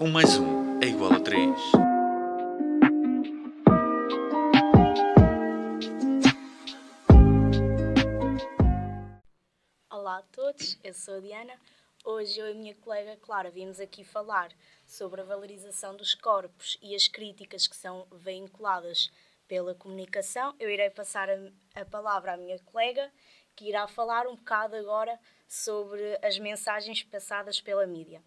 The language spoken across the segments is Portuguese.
Um mais um é igual a três. Olá a todos, eu sou a Diana. Hoje eu e a minha colega Clara vimos aqui falar sobre a valorização dos corpos e as críticas que são vinculadas pela comunicação. Eu irei passar a, a palavra à minha colega, que irá falar um bocado agora sobre as mensagens passadas pela mídia.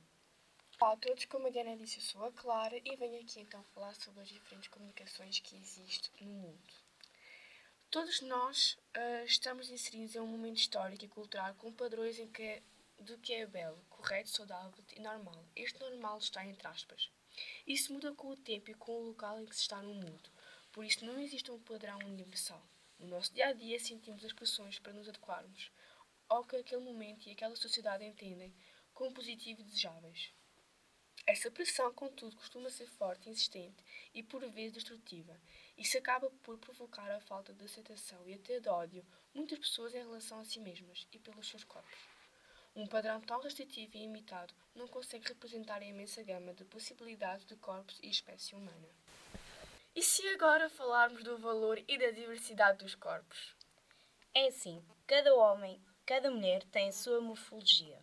Olá a todos, como a Diana disse, eu sou a Clara e venho aqui então falar sobre as diferentes comunicações que existem no mundo. Todos nós uh, estamos inseridos em um momento histórico e cultural com padrões em que do que é belo, correto, saudável e normal. Este normal está entre aspas. Isso muda com o tempo e com o local em que se está no mundo. Por isso não existe um padrão universal. No nosso dia a dia sentimos as pressões para nos adequarmos ao que aquele momento e aquela sociedade entendem como positivo e desejáveis. Essa pressão, contudo, costuma ser forte, insistente e por vezes destrutiva. Isso acaba por provocar a falta de aceitação e até de ódio muitas pessoas em relação a si mesmas e pelos seus corpos. Um padrão tão restritivo e imitado não consegue representar a imensa gama de possibilidades de corpos e espécie humana. E se agora falarmos do valor e da diversidade dos corpos? É assim, cada homem, cada mulher tem a sua morfologia.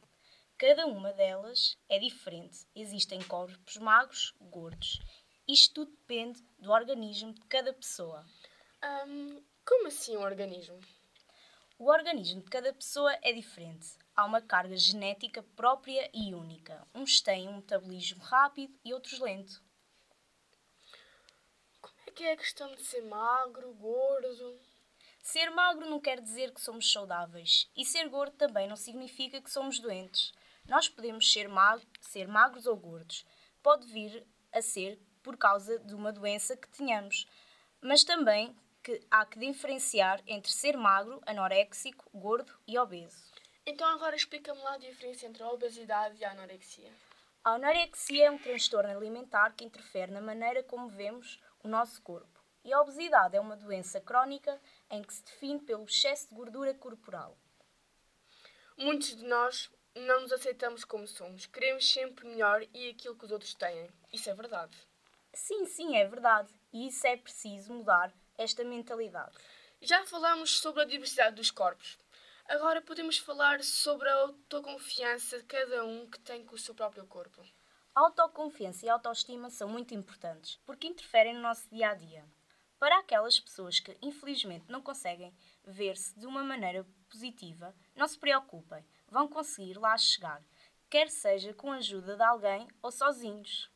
Cada uma delas é diferente. Existem corpos magros, gordos. Isto tudo depende do organismo de cada pessoa. Hum, como assim um organismo? O organismo de cada pessoa é diferente. Há uma carga genética própria e única. Uns têm um metabolismo rápido e outros lento. Como é que é a questão de ser magro, gordo? Ser magro não quer dizer que somos saudáveis, e ser gordo também não significa que somos doentes. Nós podemos ser, mag ser magros ou gordos. Pode vir a ser por causa de uma doença que tenhamos, mas também que há que diferenciar entre ser magro, anoréxico, gordo e obeso. Então agora explica-me lá a diferença entre a obesidade e a anorexia. A anorexia é um transtorno alimentar que interfere na maneira como vemos o nosso corpo. E a obesidade é uma doença crónica em que se define pelo excesso de gordura corporal. Muitos de nós não nos aceitamos como somos. Queremos sempre melhor e aquilo que os outros têm. Isso é verdade. Sim, sim, é verdade. E isso é preciso mudar esta mentalidade. Já falamos sobre a diversidade dos corpos. Agora podemos falar sobre a autoconfiança de cada um que tem com o seu próprio corpo. A autoconfiança e a autoestima são muito importantes porque interferem no nosso dia a dia. Para aquelas pessoas que infelizmente não conseguem ver-se de uma maneira positiva, não se preocupem, vão conseguir lá chegar, quer seja com a ajuda de alguém ou sozinhos.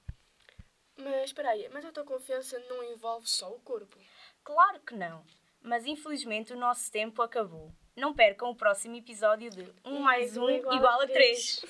Mas espera aí, mas a autoconfiança não envolve só o corpo? Claro que não, mas infelizmente o nosso tempo acabou. Não percam o próximo episódio de 1 mais 1 igual a 3.